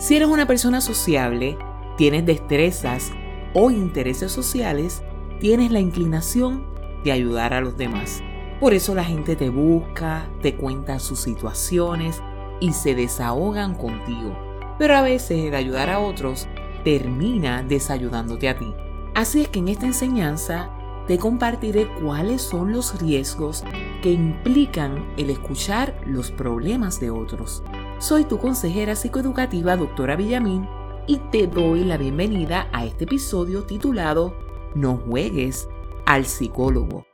Si eres una persona sociable, tienes destrezas o intereses sociales, tienes la inclinación de ayudar a los demás. Por eso la gente te busca, te cuenta sus situaciones y se desahogan contigo. Pero a veces el ayudar a otros termina desayudándote a ti. Así es que en esta enseñanza te compartiré cuáles son los riesgos que implican el escuchar los problemas de otros. Soy tu consejera psicoeducativa, doctora Villamín, y te doy la bienvenida a este episodio titulado No juegues al psicólogo.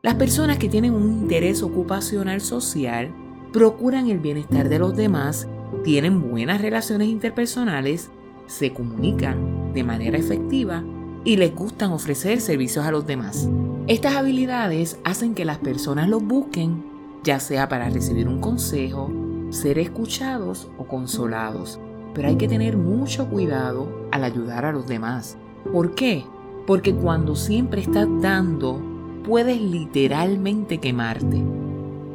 Las personas que tienen un interés ocupacional social procuran el bienestar de los demás, tienen buenas relaciones interpersonales, se comunican de manera efectiva y les gustan ofrecer servicios a los demás. Estas habilidades hacen que las personas los busquen, ya sea para recibir un consejo, ser escuchados o consolados. Pero hay que tener mucho cuidado al ayudar a los demás. ¿Por qué? Porque cuando siempre estás dando, puedes literalmente quemarte.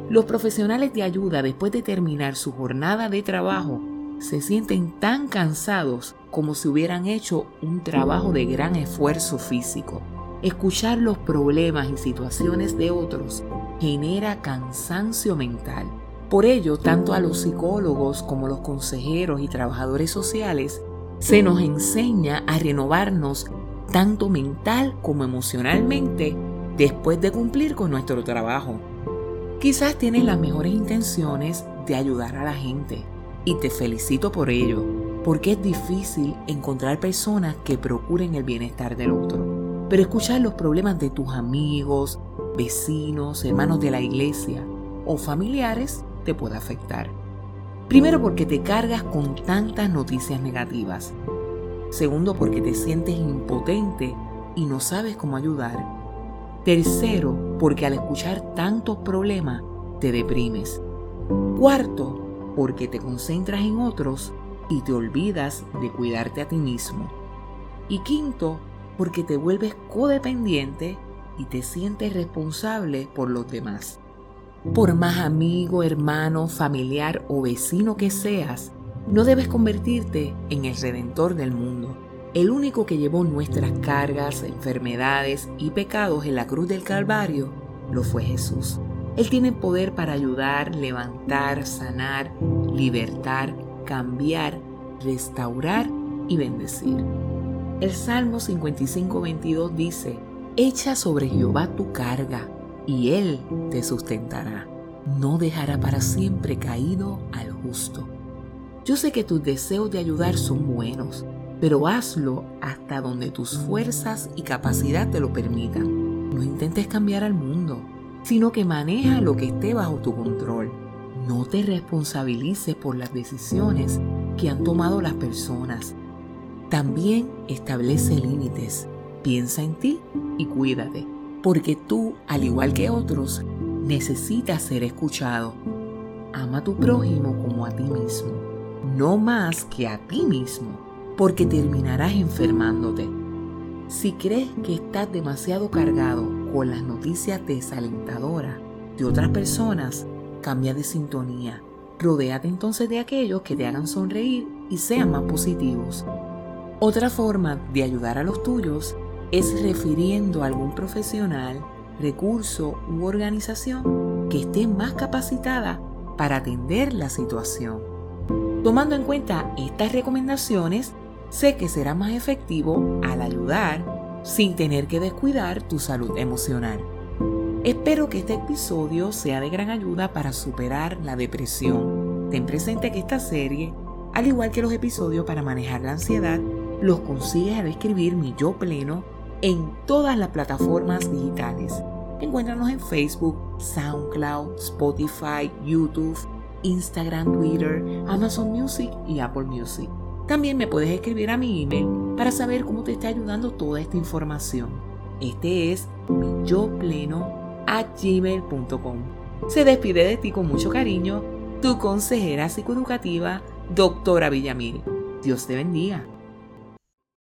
Los profesionales de ayuda después de terminar su jornada de trabajo se sienten tan cansados como si hubieran hecho un trabajo de gran esfuerzo físico. Escuchar los problemas y situaciones de otros genera cansancio mental. Por ello, tanto a los psicólogos como a los consejeros y trabajadores sociales se nos enseña a renovarnos tanto mental como emocionalmente después de cumplir con nuestro trabajo. Quizás tienes las mejores intenciones de ayudar a la gente y te felicito por ello, porque es difícil encontrar personas que procuren el bienestar del otro. Pero escuchar los problemas de tus amigos, vecinos, hermanos de la iglesia o familiares puede afectar. Primero porque te cargas con tantas noticias negativas. Segundo porque te sientes impotente y no sabes cómo ayudar. Tercero porque al escuchar tantos problemas te deprimes. Cuarto porque te concentras en otros y te olvidas de cuidarte a ti mismo. Y quinto, porque te vuelves codependiente y te sientes responsable por los demás. Por más amigo, hermano, familiar o vecino que seas, no debes convertirte en el redentor del mundo. El único que llevó nuestras cargas, enfermedades y pecados en la cruz del Calvario lo fue Jesús. Él tiene poder para ayudar, levantar, sanar, libertar, cambiar, restaurar y bendecir. El Salmo 55:22 dice, Echa sobre Jehová tu carga, y Él te sustentará. No dejará para siempre caído al justo. Yo sé que tus deseos de ayudar son buenos, pero hazlo hasta donde tus fuerzas y capacidad te lo permitan. No intentes cambiar al mundo sino que maneja lo que esté bajo tu control. No te responsabilices por las decisiones que han tomado las personas. También establece límites. Piensa en ti y cuídate, porque tú, al igual que otros, necesitas ser escuchado. Ama a tu prójimo como a ti mismo, no más que a ti mismo, porque terminarás enfermándote. Si crees que estás demasiado cargado con las noticias desalentadoras de otras personas, cambia de sintonía. Rodéate entonces de aquellos que te hagan sonreír y sean más positivos. Otra forma de ayudar a los tuyos es refiriendo a algún profesional, recurso u organización que esté más capacitada para atender la situación. Tomando en cuenta estas recomendaciones, sé que será más efectivo al ayudar sin tener que descuidar tu salud emocional. Espero que este episodio sea de gran ayuda para superar la depresión. Ten presente que esta serie, al igual que los episodios para manejar la ansiedad, los consigues al escribir mi yo pleno en todas las plataformas digitales. Encuéntranos en Facebook, SoundCloud, Spotify, YouTube, Instagram, Twitter, Amazon Music y Apple Music. También me puedes escribir a mi email para saber cómo te está ayudando toda esta información. Este es mi yo gmail.com. Se despide de ti con mucho cariño tu consejera psicoeducativa, doctora Villamil. Dios te bendiga.